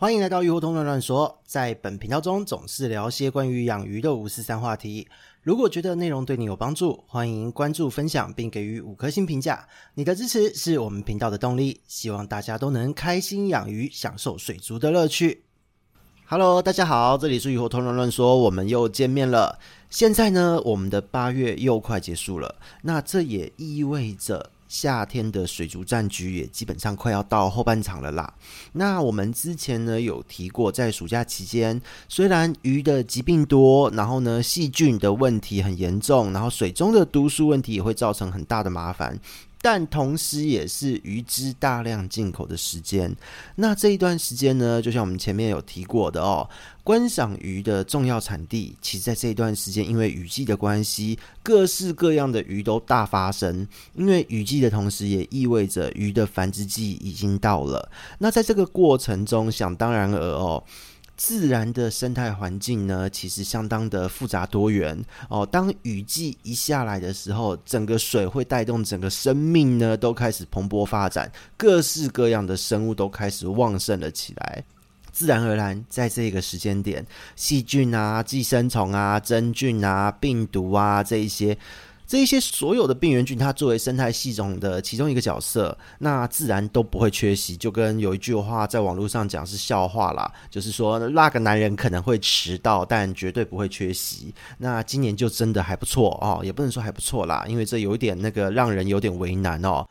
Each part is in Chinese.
欢迎来到鱼活通乱乱说，在本频道中总是聊些关于养鱼的五四三话题。如果觉得内容对你有帮助，欢迎关注、分享并给予五颗星评价。你的支持是我们频道的动力。希望大家都能开心养鱼，享受水族的乐趣。Hello，大家好，这里是鱼活通乱乱说，我们又见面了。现在呢，我们的八月又快结束了，那这也意味着。夏天的水族战局也基本上快要到后半场了啦。那我们之前呢有提过，在暑假期间，虽然鱼的疾病多，然后呢细菌的问题很严重，然后水中的毒素问题也会造成很大的麻烦。但同时，也是鱼只大量进口的时间。那这一段时间呢，就像我们前面有提过的哦，观赏鱼的重要产地，其实在这一段时间，因为雨季的关系，各式各样的鱼都大发生。因为雨季的同时，也意味着鱼的繁殖季已经到了。那在这个过程中，想当然尔哦。自然的生态环境呢，其实相当的复杂多元哦。当雨季一下来的时候，整个水会带动整个生命呢，都开始蓬勃发展，各式各样的生物都开始旺盛了起来。自然而然，在这个时间点，细菌啊、寄生虫啊、真菌啊、病毒啊这一些。这一些所有的病原菌，它作为生态系统的其中一个角色，那自然都不会缺席。就跟有一句话在网络上讲是笑话啦，就是说那个男人可能会迟到，但绝对不会缺席。那今年就真的还不错哦，也不能说还不错啦，因为这有一点那个让人有点为难哦。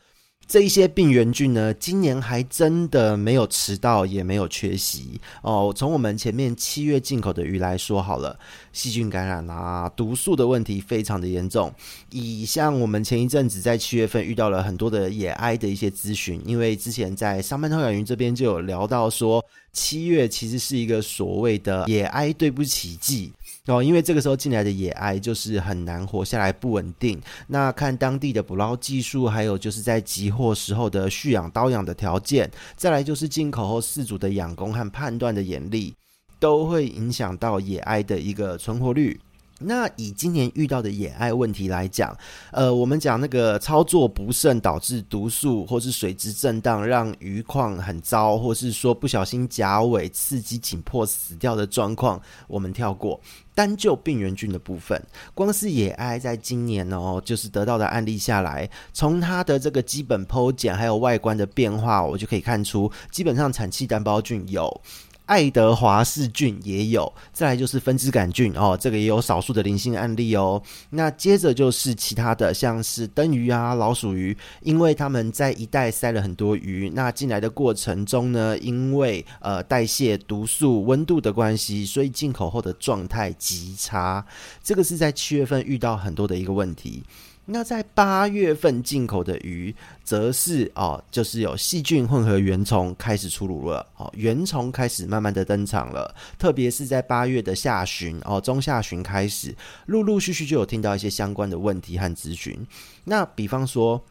这一些病原菌呢，今年还真的没有迟到，也没有缺席哦。从我们前面七月进口的鱼来说好了，细菌感染啊、毒素的问题非常的严重。以像我们前一阵子在七月份遇到了很多的野埃的一些咨询，因为之前在上班偷养鱼这边就有聊到说，七月其实是一个所谓的野埃对不起季。哦，因为这个时候进来的野艾就是很难活下来，不稳定。那看当地的捕捞技术，还有就是在集货时候的蓄养、刀养的条件，再来就是进口后饲主的养工和判断的眼力，都会影响到野艾的一个存活率。那以今年遇到的野埃问题来讲，呃，我们讲那个操作不慎导致毒素或是水质震荡，让鱼况很糟，或是说不小心夹尾刺激紧迫死掉的状况，我们跳过。单就病原菌的部分，光是野艾在今年哦，就是得到的案例下来，从它的这个基本剖检还有外观的变化，我就可以看出，基本上产气单胞菌有。爱德华氏菌也有，再来就是分枝杆菌哦，这个也有少数的零星案例哦。那接着就是其他的，像是灯鱼啊、老鼠鱼，因为他们在一带塞了很多鱼，那进来的过程中呢，因为呃代谢毒素、温度的关系，所以进口后的状态极差。这个是在七月份遇到很多的一个问题。那在八月份进口的鱼，则是哦，就是有细菌混合原虫开始出炉了哦，原虫开始慢慢的登场了，特别是在八月的下旬哦，中下旬开始，陆陆续续就有听到一些相关的问题和咨询。那比方说。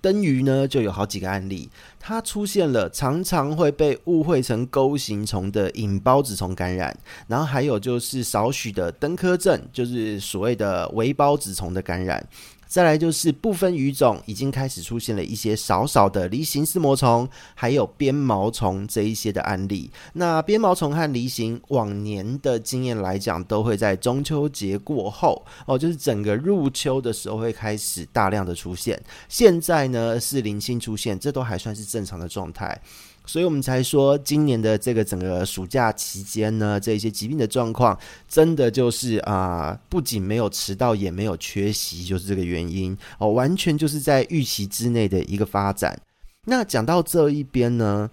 灯鱼呢，就有好几个案例，它出现了常常会被误会成钩形虫的隐孢子虫感染，然后还有就是少许的登科症，就是所谓的微孢子虫的感染。再来就是部分鱼种已经开始出现了一些少少的梨形丝膜虫，还有鞭毛虫这一些的案例。那鞭毛虫和梨形往年的经验来讲，都会在中秋节过后哦，就是整个入秋的时候会开始大量的出现。现在呢是零星出现，这都还算是正常的状态。所以我们才说，今年的这个整个暑假期间呢，这些疾病的状况，真的就是啊、不仅没有迟到，也没有缺席，就是这个原因哦，完全就是在预期之内的一个发展。那讲到这一边呢，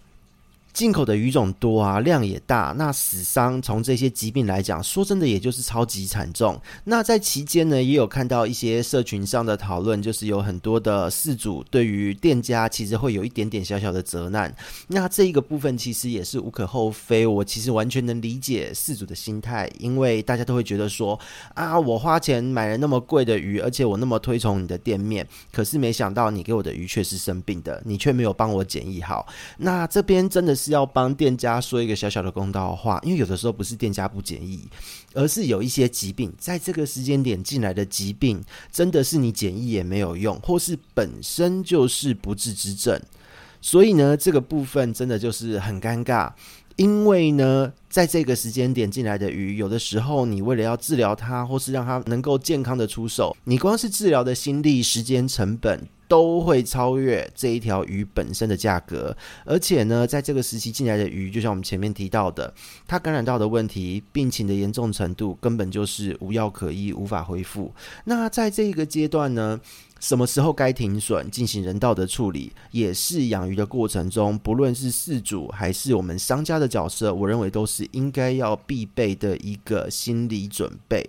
进口的鱼种多啊，量也大，那死伤从这些疾病来讲，说真的，也就是超级惨重。那在期间呢，也有看到一些社群上的讨论，就是有很多的饲主对于店家其实会有一点点小小的责难。那这一个部分其实也是无可厚非，我其实完全能理解饲主的心态，因为大家都会觉得说啊，我花钱买了那么贵的鱼，而且我那么推崇你的店面，可是没想到你给我的鱼却是生病的，你却没有帮我检疫好。那这边真的是。是要帮店家说一个小小的公道话，因为有的时候不是店家不检疫，而是有一些疾病在这个时间点进来的疾病，真的是你检疫也没有用，或是本身就是不治之症。所以呢，这个部分真的就是很尴尬。因为呢，在这个时间点进来的鱼，有的时候你为了要治疗它，或是让它能够健康的出手，你光是治疗的心力、时间成本都会超越这一条鱼本身的价格。而且呢，在这个时期进来的鱼，就像我们前面提到的，它感染到的问题、病情的严重程度，根本就是无药可医，无法恢复。那在这个阶段呢，什么时候该停损进行人道的处理，也是养鱼的过程中，不论是事主还是我们商家的角色，我认为都是应该要必备的一个心理准备。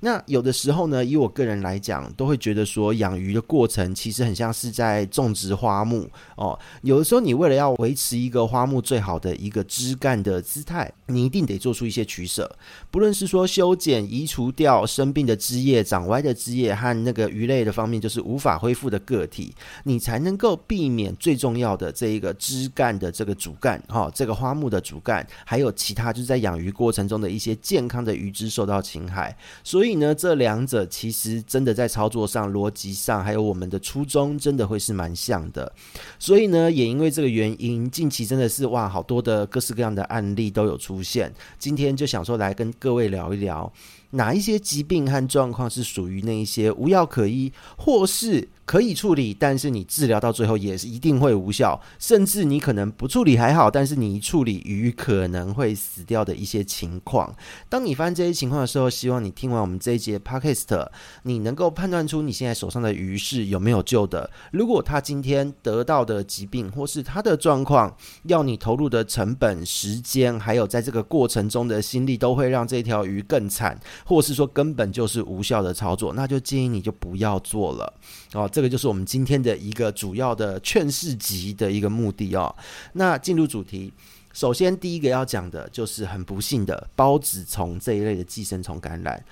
那有的时候呢，以我个人来讲，都会觉得说，养鱼的过程其实很像是在种植花木哦。有的时候，你为了要维持一个花木最好的一个枝干的姿态，你一定得做出一些取舍。不论是说修剪、移除掉生病的枝叶、长歪的枝叶和那个鱼类的方面，就是无法恢复的个体，你才能够避免最重要的这一个枝干的这个主干哈、这个花木的主干，还有其他就是在养鱼过程中的一些健康的鱼枝受到侵害。所以。所以呢，这两者其实真的在操作上、逻辑上，还有我们的初衷，真的会是蛮像的。所以呢，也因为这个原因，近期真的是哇，好多的各式各样的案例都有出现。今天就想说来跟各位聊一聊，哪一些疾病和状况是属于那一些无药可医，或是可以处理，但是你治疗到最后也是一定会无效，甚至你可能不处理还好，但是你一处理鱼可能会死掉的一些情况。当你发现这些情况的时候，希望你听完我们这一节 Podcast，你能够判断出你现在手上的鱼是有没有救的。如果他今天得到的疾病或是他的状况，要你投入的成本、时间，还有在这个过程中的心力，都会让这条鱼更惨，或是说根本就是无效的操作，那就建议你就不要做了哦。这个就是我们今天的一个主要的劝世集的一个目的哦。那进入主题，首先第一个要讲的就是很不幸的孢子虫这一类的寄生虫感染。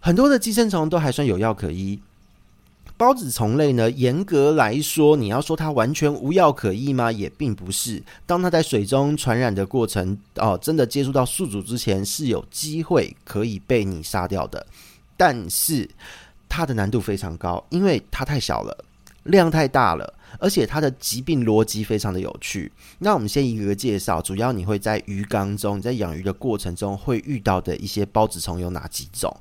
很多的寄生虫都还算有药可医，孢子虫类呢，严格来说，你要说它完全无药可医吗？也并不是。当它在水中传染的过程哦，真的接触到宿主之前，是有机会可以被你杀掉的，但是。它的难度非常高，因为它太小了，量太大了，而且它的疾病逻辑非常的有趣。那我们先一个个介绍，主要你会在鱼缸中，你在养鱼的过程中会遇到的一些孢子虫有哪几种？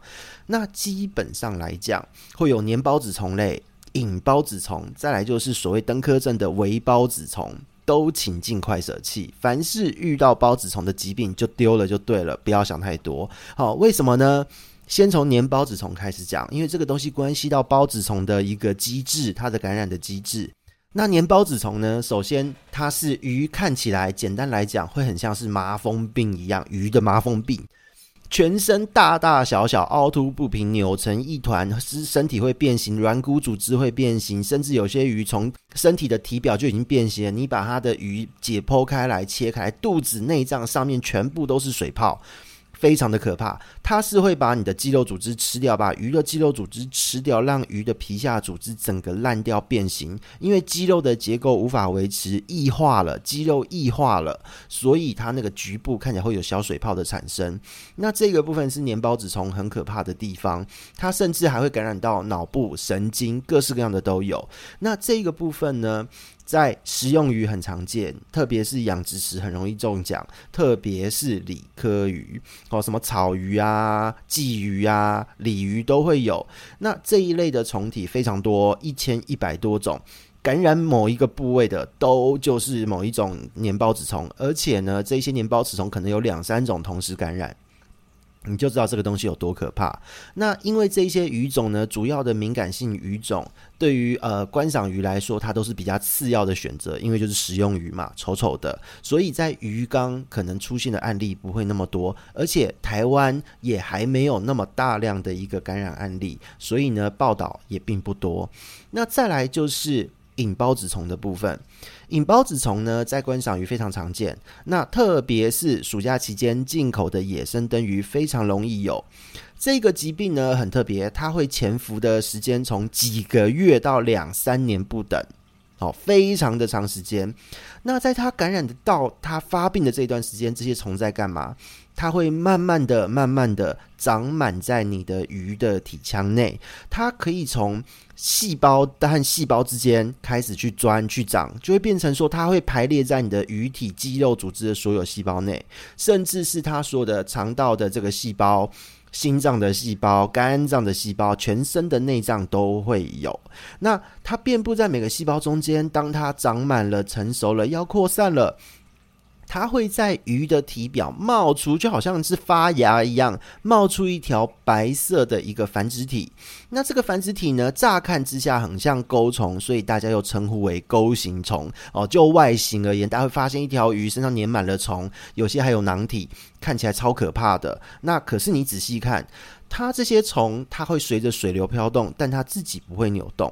那基本上来讲，会有粘孢子虫类、隐孢子虫，再来就是所谓登科症的微孢子虫，都请尽快舍弃。凡是遇到孢子虫的疾病，就丢了就对了，不要想太多。好，为什么呢？先从粘孢子虫开始讲，因为这个东西关系到孢子虫的一个机制，它的感染的机制。那粘孢子虫呢，首先它是鱼，看起来简单来讲会很像是麻风病一样，鱼的麻风病，全身大大小小凹凸不平，扭成一团，是身体会变形，软骨组织会变形，甚至有些鱼从身体的体表就已经变形了。你把它的鱼解剖开来，切开，肚子内脏上面全部都是水泡。非常的可怕，它是会把你的肌肉组织吃掉，把鱼的肌肉组织吃掉，让鱼的皮下组织整个烂掉变形。因为肌肉的结构无法维持，异化了，肌肉异化了，所以它那个局部看起来会有小水泡的产生。那这个部分是粘孢子虫很可怕的地方，它甚至还会感染到脑部、神经，各式各样的都有。那这个部分呢，在食用鱼很常见，特别是养殖时很容易中奖，特别是鲤科鱼哦，什么草鱼啊、鲫鱼啊、鲤鱼都会有。那这一类的虫体非常多，一千一百多种，感染某一个部位的都就是某一种粘孢子虫，而且呢，这些粘孢子虫可能有两三种同时感染。你就知道这个东西有多可怕。那因为这些鱼种呢，主要的敏感性鱼种，对于呃观赏鱼来说，它都是比较次要的选择，因为就是食用鱼嘛，丑丑的，所以在鱼缸可能出现的案例不会那么多，而且台湾也还没有那么大量的一个感染案例，所以呢，报道也并不多。那再来就是。引孢子虫的部分，隐孢子虫呢，在观赏鱼非常常见。那特别是暑假期间进口的野生灯鱼，非常容易有这个疾病呢，很特别，它会潜伏的时间从几个月到两三年不等。哦，非常的长时间。那在它感染的到它发病的这一段时间，这些虫在干嘛？它会慢慢的、慢慢的长满在你的鱼的体腔内，它可以从细胞和细胞之间开始去钻、去长，就会变成说，它会排列在你的鱼体肌肉组织的所有细胞内，甚至是它所有的肠道的这个细胞、心脏的细胞、肝脏的细胞、全身的内脏都会有。那它遍布在每个细胞中间，当它长满了、成熟了、要扩散了。它会在鱼的体表冒出，就好像是发芽一样，冒出一条白色的一个繁殖体。那这个繁殖体呢，乍看之下很像钩虫，所以大家又称呼为钩形虫。哦，就外形而言，大家会发现一条鱼身上粘满了虫，有些还有囊体，看起来超可怕的。那可是你仔细看，它这些虫，它会随着水流飘动，但它自己不会扭动。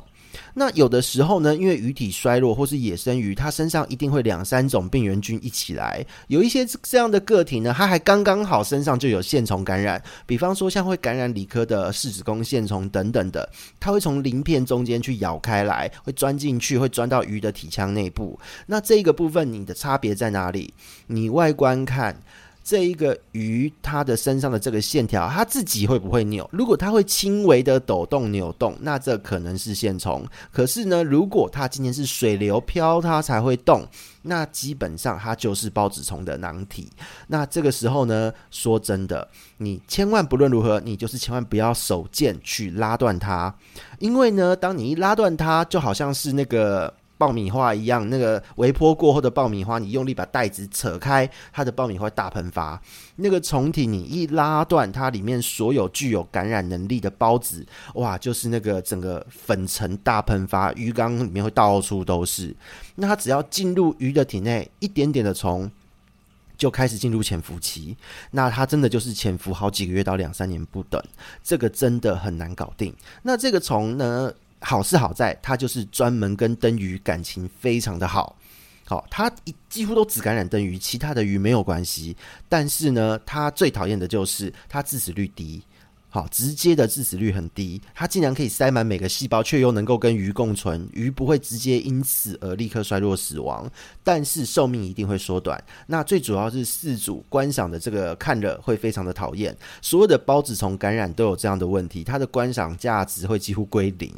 那有的时候呢，因为鱼体衰弱或是野生鱼，它身上一定会两三种病原菌一起来。有一些这样的个体呢，它还刚刚好身上就有线虫感染，比方说像会感染理科的四子宫线虫等等的，它会从鳞片中间去咬开来，会钻进去，会钻到鱼的体腔内部。那这个部分你的差别在哪里？你外观看。这一个鱼，它的身上的这个线条，它自己会不会扭？如果它会轻微的抖动、扭动，那这可能是线虫。可是呢，如果它今天是水流漂，它才会动，那基本上它就是孢子虫的囊体。那这个时候呢，说真的，你千万不论如何，你就是千万不要手贱去拉断它，因为呢，当你一拉断它，就好像是那个。爆米花一样，那个微波过后的爆米花，你用力把袋子扯开，它的爆米花大喷发。那个虫体你一拉断，它里面所有具有感染能力的孢子，哇，就是那个整个粉尘大喷发，鱼缸里面会到处都是。那它只要进入鱼的体内，一点点的虫就开始进入潜伏期。那它真的就是潜伏好几个月到两三年不等，这个真的很难搞定。那这个虫呢？好是好在，他就是专门跟灯鱼感情非常的好，好，它几乎都只感染灯鱼，其他的鱼没有关系。但是呢，他最讨厌的就是他致死率低。好，直接的致死率很低，它竟然可以塞满每个细胞，却又能够跟鱼共存，鱼不会直接因此而立刻衰弱死亡，但是寿命一定会缩短。那最主要是四组观赏的这个看了会非常的讨厌，所有的孢子虫感染都有这样的问题，它的观赏价值会几乎归零。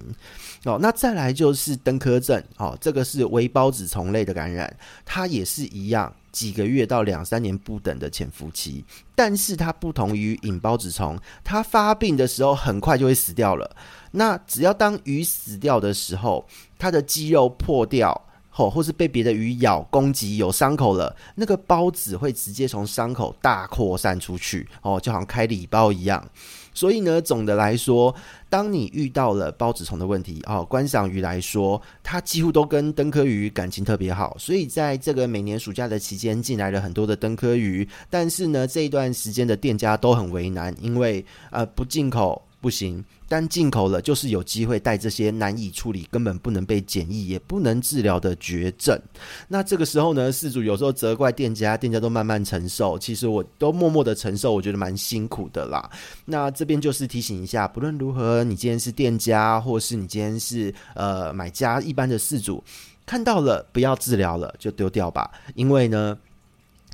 哦，那再来就是登科症，哦，这个是微孢子虫类的感染，它也是一样。几个月到两三年不等的潜伏期，但是它不同于隐孢子虫，它发病的时候很快就会死掉了。那只要当鱼死掉的时候，它的肌肉破掉，或或是被别的鱼咬攻击有伤口了，那个孢子会直接从伤口大扩散出去，哦，就好像开礼包一样。所以呢，总的来说，当你遇到了孢子虫的问题哦，观赏鱼来说，它几乎都跟灯科鱼感情特别好。所以在这个每年暑假的期间，进来了很多的灯科鱼。但是呢，这一段时间的店家都很为难，因为呃，不进口。不行，但进口了就是有机会带这些难以处理、根本不能被检疫、也不能治疗的绝症。那这个时候呢，事主有时候责怪店家，店家都慢慢承受。其实我都默默的承受，我觉得蛮辛苦的啦。那这边就是提醒一下，不论如何，你今天是店家，或是你今天是呃买家，一般的事主看到了不要治疗了，就丢掉吧，因为呢。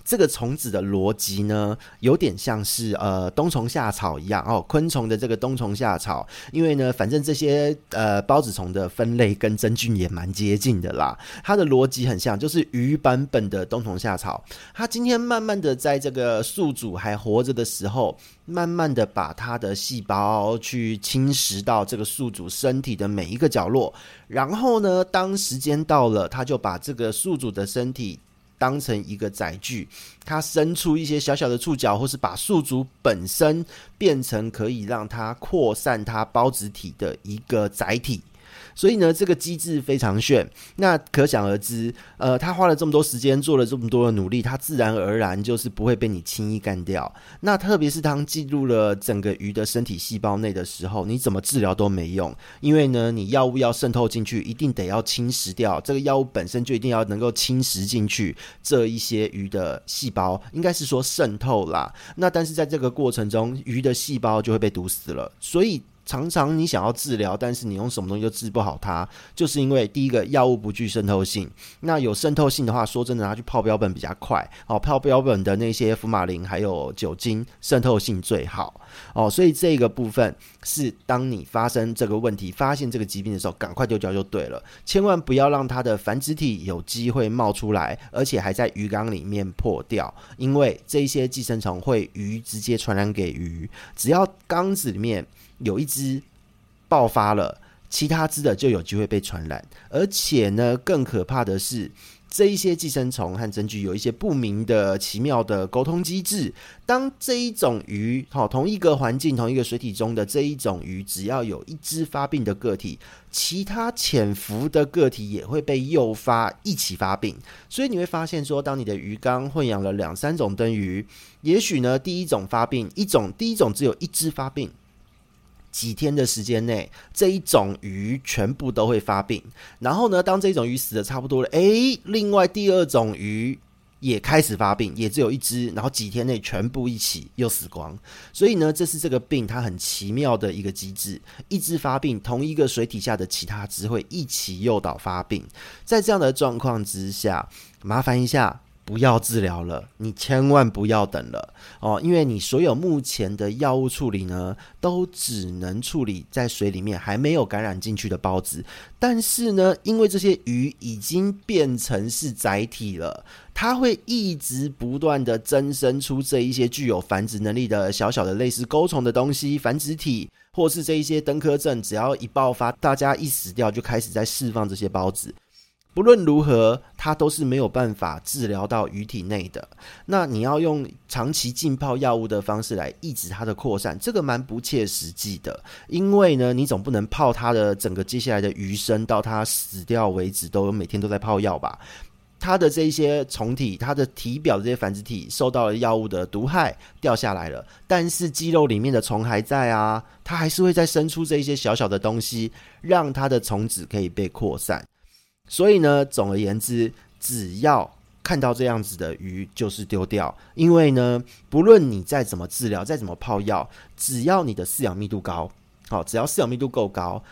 这个虫子的逻辑呢，有点像是呃冬虫夏草一样哦，昆虫的这个冬虫夏草，因为呢，反正这些呃孢子虫的分类跟真菌也蛮接近的啦，它的逻辑很像，就是鱼版本的冬虫夏草，它今天慢慢的在这个宿主还活着的时候，慢慢的把它的细胞去侵蚀到这个宿主身体的每一个角落，然后呢，当时间到了，它就把这个宿主的身体。当成一个载具，它伸出一些小小的触角，或是把宿主本身变成可以让它扩散它孢子体的一个载体。所以呢，这个机制非常炫。那可想而知，呃，他花了这么多时间，做了这么多的努力，他自然而然就是不会被你轻易干掉。那特别是当进入了整个鱼的身体细胞内的时候，你怎么治疗都没用，因为呢，你药物要渗透进去，一定得要侵蚀掉这个药物本身就一定要能够侵蚀进去这一些鱼的细胞，应该是说渗透啦。那但是在这个过程中，鱼的细胞就会被毒死了。所以。常常你想要治疗，但是你用什么东西都治不好它，就是因为第一个药物不具渗透性。那有渗透性的话，说真的，拿去泡标本比较快哦。泡标本的那些福马林还有酒精渗透性最好哦。所以这个部分是当你发生这个问题、发现这个疾病的时候，赶快丢掉就对了。千万不要让它的繁殖体有机会冒出来，而且还在鱼缸里面破掉，因为这些寄生虫会鱼直接传染给鱼。只要缸子里面有一只爆发了，其他只的就有机会被传染。而且呢，更可怕的是，这一些寄生虫和真菌有一些不明的奇妙的沟通机制。当这一种鱼，好，同一个环境、同一个水体中的这一种鱼，只要有一只发病的个体，其他潜伏的个体也会被诱发一起发病。所以你会发现说，当你的鱼缸混养了两三种灯鱼，也许呢，第一种发病，一种第一种只有一只发病。几天的时间内，这一种鱼全部都会发病。然后呢，当这种鱼死的差不多了，诶，另外第二种鱼也开始发病，也只有一只。然后几天内全部一起又死光。所以呢，这是这个病它很奇妙的一个机制。一只发病，同一个水体下的其他只会一起诱导发病。在这样的状况之下，麻烦一下。不要治疗了，你千万不要等了哦，因为你所有目前的药物处理呢，都只能处理在水里面还没有感染进去的孢子。但是呢，因为这些鱼已经变成是载体了，它会一直不断的增生出这一些具有繁殖能力的小小的类似钩虫的东西，繁殖体，或是这一些登科症，只要一爆发，大家一死掉，就开始在释放这些孢子。不论如何，它都是没有办法治疗到鱼体内的。那你要用长期浸泡药物的方式来抑制它的扩散，这个蛮不切实际的。因为呢，你总不能泡它的整个接下来的余生，到它死掉为止，都每天都在泡药吧？它的这一些虫体，它的体表这些繁殖体受到了药物的毒害，掉下来了。但是肌肉里面的虫还在啊，它还是会再生出这一些小小的东西，让它的虫子可以被扩散。所以呢，总而言之，只要看到这样子的鱼，就是丢掉。因为呢，不论你再怎么治疗，再怎么泡药，只要你的饲养密度高，好，只要饲养密度够高，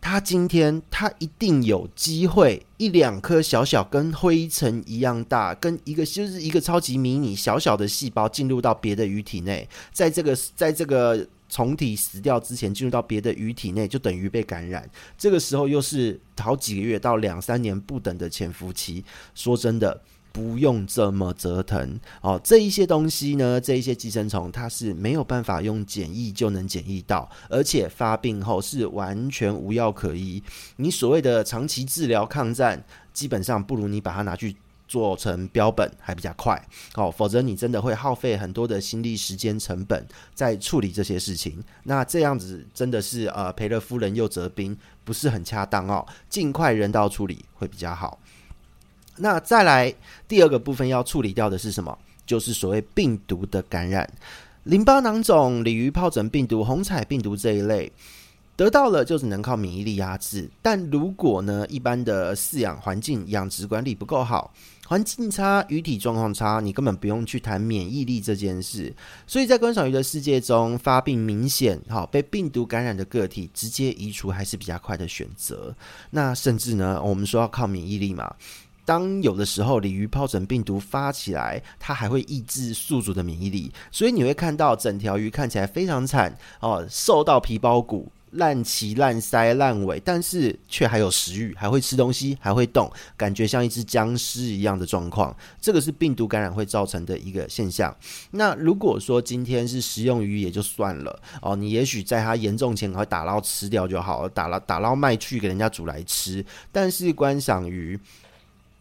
它今天它一定有机会一两颗小小跟灰尘一样大，跟一个就是一个超级迷你小小的细胞进入到别的鱼体内，在这个在这个。虫体死掉之前进入到别的鱼体内，就等于被感染。这个时候又是好几个月到两三年不等的潜伏期。说真的，不用这么折腾哦。这一些东西呢，这一些寄生虫，它是没有办法用检疫就能检疫到，而且发病后是完全无药可医。你所谓的长期治疗抗战，基本上不如你把它拿去。做成标本还比较快哦，否则你真的会耗费很多的心力、时间、成本在处理这些事情。那这样子真的是呃赔了夫人又折兵，不是很恰当哦。尽快人道处理会比较好。那再来第二个部分要处理掉的是什么？就是所谓病毒的感染，淋巴囊肿、鲤鱼疱疹病毒、红彩病毒这一类。得到了就只能靠免疫力压制，但如果呢，一般的饲养环境养殖管理不够好，环境差，鱼体状况差，你根本不用去谈免疫力这件事。所以在观赏鱼的世界中，发病明显好被病毒感染的个体，直接移除还是比较快的选择。那甚至呢，我们说要靠免疫力嘛，当有的时候鲤鱼疱疹病毒发起来，它还会抑制宿主的免疫力，所以你会看到整条鱼看起来非常惨哦，瘦到皮包骨。烂鳍、烂鳃、烂尾，但是却还有食欲，还会吃东西，还会动，感觉像一只僵尸一样的状况。这个是病毒感染会造成的一个现象。那如果说今天是食用鱼也就算了哦，你也许在它严重前会打捞吃掉就好了，打捞打捞卖去给人家煮来吃。但是观赏鱼。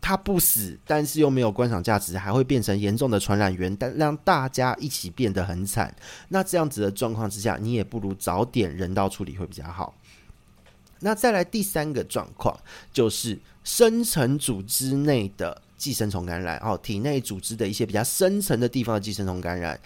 它不死，但是又没有观赏价值，还会变成严重的传染源，但让大家一起变得很惨。那这样子的状况之下，你也不如早点人道处理会比较好。那再来第三个状况，就是深层组织内的寄生虫感染哦，体内组织的一些比较深层的地方的寄生虫感染。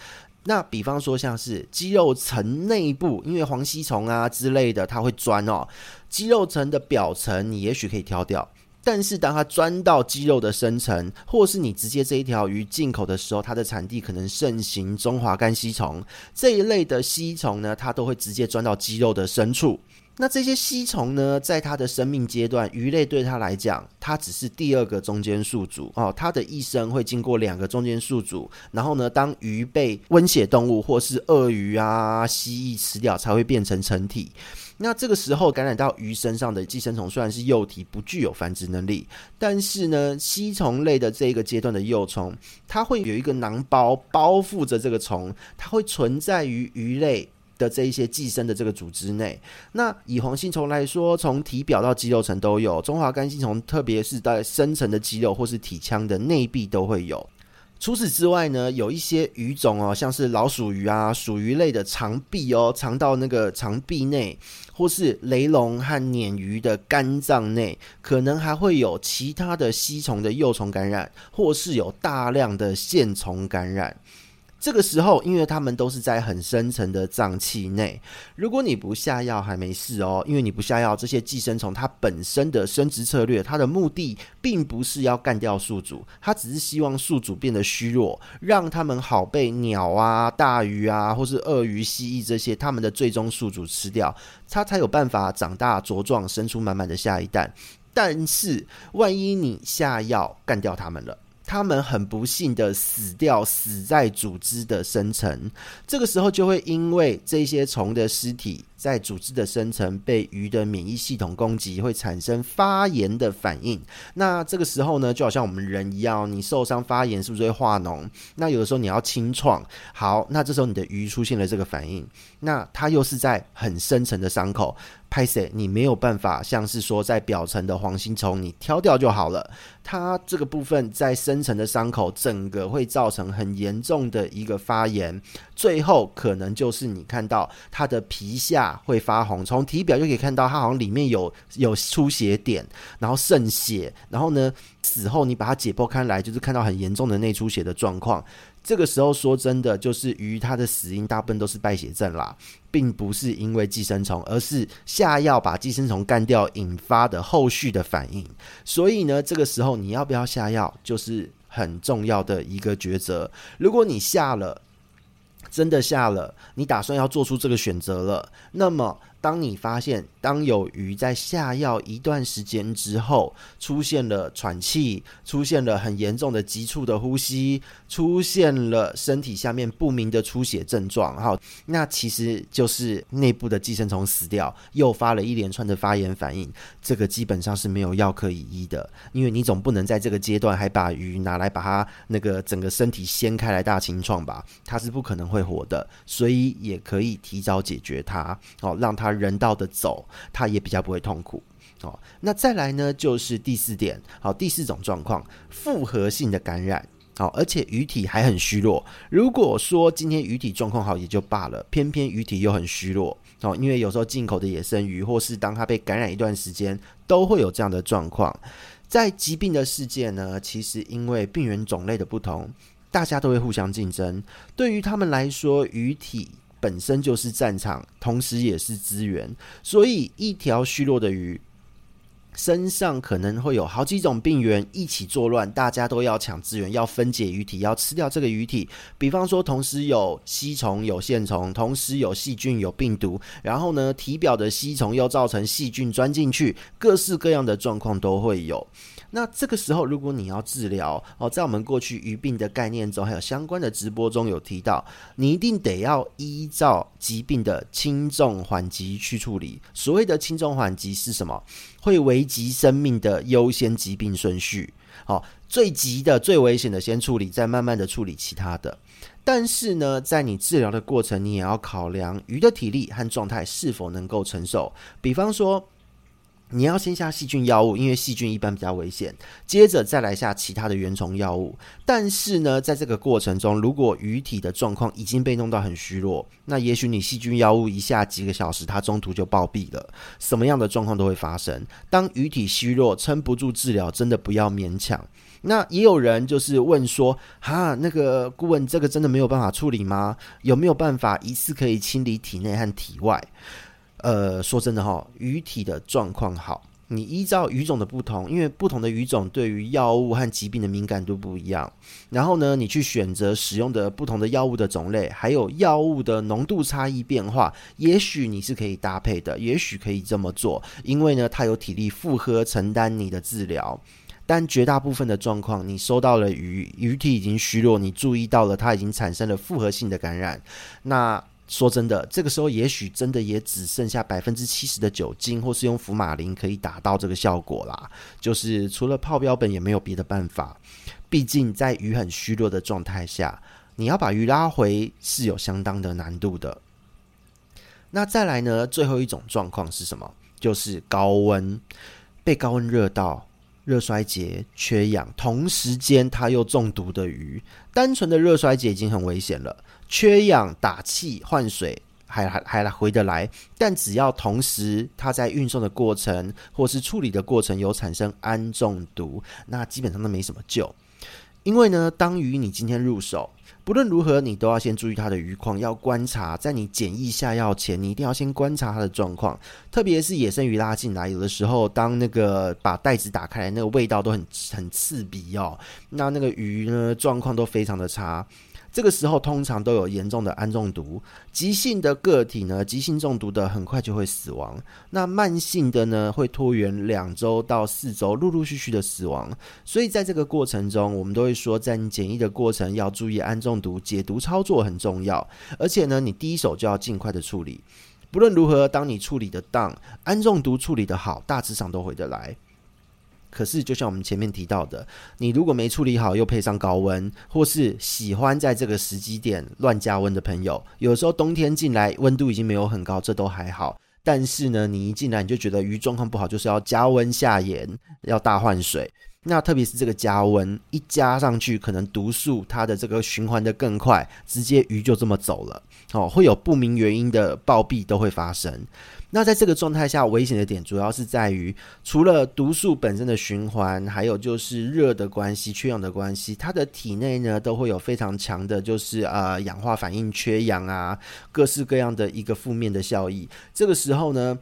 那比方说像是肌肉层内部，因为黄吸虫啊之类的，它会钻哦，肌肉层的表层你也许可以挑掉。但是当它钻到肌肉的深层，或是你直接这一条鱼进口的时候，它的产地可能盛行中华肝吸虫这一类的吸虫呢，它都会直接钻到肌肉的深处。那这些吸虫呢，在它的生命阶段，鱼类对它来讲，它只是第二个中间宿主哦。它的一生会经过两个中间宿主，然后呢，当鱼被温血动物或是鳄鱼啊、蜥蜴吃掉，才会变成成体。那这个时候感染到鱼身上的寄生虫，虽然是幼体，不具有繁殖能力，但是呢，吸虫类的这一个阶段的幼虫，它会有一个囊包包覆着这个虫，它会存在于鱼类的这一些寄生的这个组织内，那以黄心虫来说，从体表到肌肉层都有；中华肝吸虫，特别是在深层的肌肉或是体腔的内壁都会有。除此之外呢，有一些鱼种哦，像是老鼠鱼啊、鼠鱼类的肠壁哦，肠到那个肠壁内，或是雷龙和鲶鱼的肝脏内，可能还会有其他的吸虫的幼虫感染，或是有大量的线虫感染。这个时候，因为它们都是在很深层的脏器内，如果你不下药还没事哦，因为你不下药，这些寄生虫它本身的生殖策略，它的目的并不是要干掉宿主，它只是希望宿主变得虚弱，让他们好被鸟啊、大鱼啊，或是鳄鱼、蜥蜴这些它们的最终宿主吃掉，它才有办法长大茁壮，生出满满的下一代。但是，万一你下药干掉它们了。他们很不幸的死掉，死在组织的深层。这个时候就会因为这些虫的尸体在组织的深层被鱼的免疫系统攻击，会产生发炎的反应。那这个时候呢，就好像我们人一样，你受伤发炎是不是会化脓？那有的时候你要清创，好，那这时候你的鱼出现了这个反应，那它又是在很深层的伤口。拍谢，你没有办法像是说在表层的黄心虫，你挑掉就好了。它这个部分在深层的伤口，整个会造成很严重的一个发炎，最后可能就是你看到它的皮下会发红，从体表就可以看到它好像里面有有出血点，然后渗血，然后呢，死后你把它解剖开来，就是看到很严重的内出血的状况。这个时候说真的，就是鱼它的死因大部分都是败血症啦，并不是因为寄生虫，而是下药把寄生虫干掉引发的后续的反应。所以呢，这个时候你要不要下药，就是很重要的一个抉择。如果你下了，真的下了，你打算要做出这个选择了，那么。当你发现，当有鱼在下药一段时间之后，出现了喘气，出现了很严重的急促的呼吸，出现了身体下面不明的出血症状，哈，那其实就是内部的寄生虫死掉，诱发了一连串的发炎反应。这个基本上是没有药可以医的，因为你总不能在这个阶段还把鱼拿来把它那个整个身体掀开来大清创吧？它是不可能会活的，所以也可以提早解决它，哦，让它。人道的走，它也比较不会痛苦。哦，那再来呢，就是第四点。好，第四种状况，复合性的感染。好，而且鱼体还很虚弱。如果说今天鱼体状况好也就罢了，偏偏鱼体又很虚弱。哦，因为有时候进口的野生鱼，或是当它被感染一段时间，都会有这样的状况。在疾病的世界呢，其实因为病原种类的不同，大家都会互相竞争。对于他们来说，鱼体。本身就是战场，同时也是资源，所以一条虚弱的鱼身上可能会有好几种病原一起作乱，大家都要抢资源，要分解鱼体，要吃掉这个鱼体。比方说，同时有吸虫、有线虫，同时有细菌、有病毒，然后呢，体表的吸虫又造成细菌钻进去，各式各样的状况都会有。那这个时候，如果你要治疗哦，在我们过去鱼病的概念中，还有相关的直播中有提到，你一定得要依照疾病的轻重缓急去处理。所谓的轻重缓急是什么？会危及生命的优先疾病顺序。好，最急的、最危险的先处理，再慢慢的处理其他的。但是呢，在你治疗的过程，你也要考量鱼的体力和状态是否能够承受。比方说。你要先下细菌药物，因为细菌一般比较危险，接着再来下其他的原虫药物。但是呢，在这个过程中，如果鱼体的状况已经被弄到很虚弱，那也许你细菌药物一下几个小时，它中途就暴毙了。什么样的状况都会发生。当鱼体虚弱，撑不住治疗，真的不要勉强。那也有人就是问说，哈，那个顾问，这个真的没有办法处理吗？有没有办法一次可以清理体内和体外？呃，说真的哈，鱼体的状况好，你依照鱼种的不同，因为不同的鱼种对于药物和疾病的敏感度不一样，然后呢，你去选择使用的不同的药物的种类，还有药物的浓度差异变化，也许你是可以搭配的，也许可以这么做，因为呢，它有体力负荷承担你的治疗。但绝大部分的状况，你收到了鱼，鱼体已经虚弱，你注意到了它已经产生了复合性的感染。那说真的，这个时候也许真的也只剩下百分之七十的酒精，或是用福马林可以达到这个效果啦。就是除了泡标本，也没有别的办法。毕竟在鱼很虚弱的状态下，你要把鱼拉回是有相当的难度的。那再来呢，最后一种状况是什么？就是高温，被高温热到。热衰竭、缺氧，同时间它又中毒的鱼，单纯的热衰竭已经很危险了。缺氧、打气、换水还还还回得来，但只要同时它在运送的过程或是处理的过程有产生氨中毒，那基本上都没什么救。因为呢，当鱼你今天入手。不论如何，你都要先注意它的鱼况，要观察。在你检疫下药前，你一定要先观察它的状况。特别是野生鱼拉进来，有的时候当那个把袋子打开来，那个味道都很很刺鼻哦。那那个鱼呢，状况都非常的差。这个时候通常都有严重的氨中毒，急性的个体呢，急性中毒的很快就会死亡。那慢性的呢，会拖延两周到四周，陆陆续续的死亡。所以在这个过程中，我们都会说，在你检疫的过程要注意氨中毒解毒操作很重要，而且呢，你第一手就要尽快的处理。不论如何，当你处理的当，氨中毒处理的好，大致上都回得来。可是，就像我们前面提到的，你如果没处理好，又配上高温，或是喜欢在这个时机点乱加温的朋友，有时候冬天进来温度已经没有很高，这都还好。但是呢，你一进来你就觉得鱼状况不好，就是要加温下盐，要大换水。那特别是这个加温一加上去，可能毒素它的这个循环得更快，直接鱼就这么走了。哦，会有不明原因的暴毙都会发生。那在这个状态下，危险的点主要是在于，除了毒素本身的循环，还有就是热的关系、缺氧的关系，它的体内呢都会有非常强的，就是呃氧化反应、缺氧啊，各式各样的一个负面的效益。这个时候呢。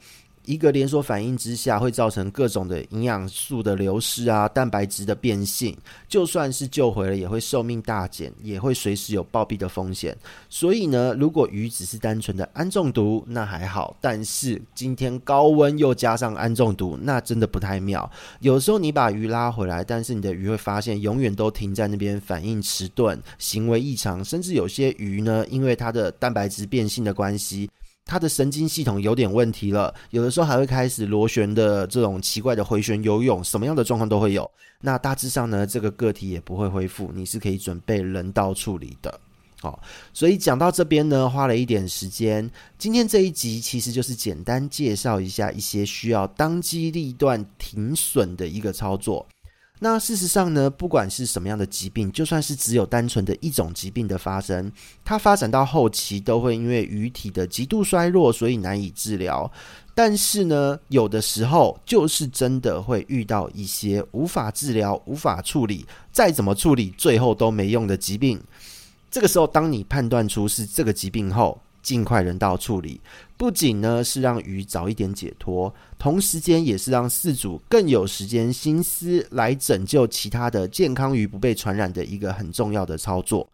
一个连锁反应之下，会造成各种的营养素的流失啊，蛋白质的变性。就算是救回了，也会寿命大减，也会随时有暴毙的风险。所以呢，如果鱼只是单纯的氨中毒，那还好。但是今天高温又加上氨中毒，那真的不太妙。有时候你把鱼拉回来，但是你的鱼会发现永远都停在那边，反应迟钝，行为异常，甚至有些鱼呢，因为它的蛋白质变性的关系。它的神经系统有点问题了，有的时候还会开始螺旋的这种奇怪的回旋游泳，什么样的状况都会有。那大致上呢，这个个体也不会恢复，你是可以准备人道处理的。好，所以讲到这边呢，花了一点时间。今天这一集其实就是简单介绍一下一些需要当机立断停损的一个操作。那事实上呢，不管是什么样的疾病，就算是只有单纯的一种疾病的发生，它发展到后期都会因为鱼体的极度衰弱，所以难以治疗。但是呢，有的时候就是真的会遇到一些无法治疗、无法处理，再怎么处理最后都没用的疾病。这个时候，当你判断出是这个疾病后，尽快人道处理，不仅呢是让鱼早一点解脱，同时间也是让饲主更有时间心思来拯救其他的健康鱼不被传染的一个很重要的操作。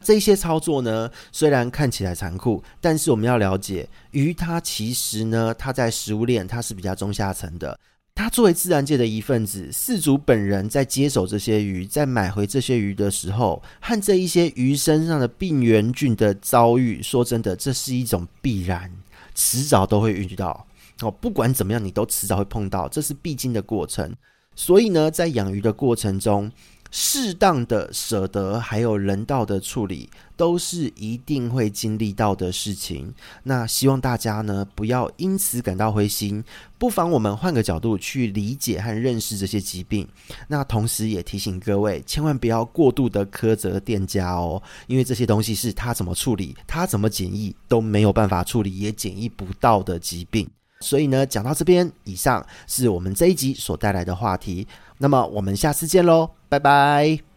这些操作呢，虽然看起来残酷，但是我们要了解，鱼它其实呢，它在食物链它是比较中下层的。他作为自然界的一份子，饲主本人在接手这些鱼，在买回这些鱼的时候，和这一些鱼身上的病原菌的遭遇，说真的，这是一种必然，迟早都会遇到。哦，不管怎么样，你都迟早会碰到，这是必经的过程。所以呢，在养鱼的过程中，适当的舍得，还有人道的处理，都是一定会经历到的事情。那希望大家呢，不要因此感到灰心，不妨我们换个角度去理解和认识这些疾病。那同时也提醒各位，千万不要过度的苛责店家哦，因为这些东西是他怎么处理，他怎么检疫都没有办法处理，也检疫不到的疾病。所以呢，讲到这边，以上是我们这一集所带来的话题。那么我们下次见喽，拜拜。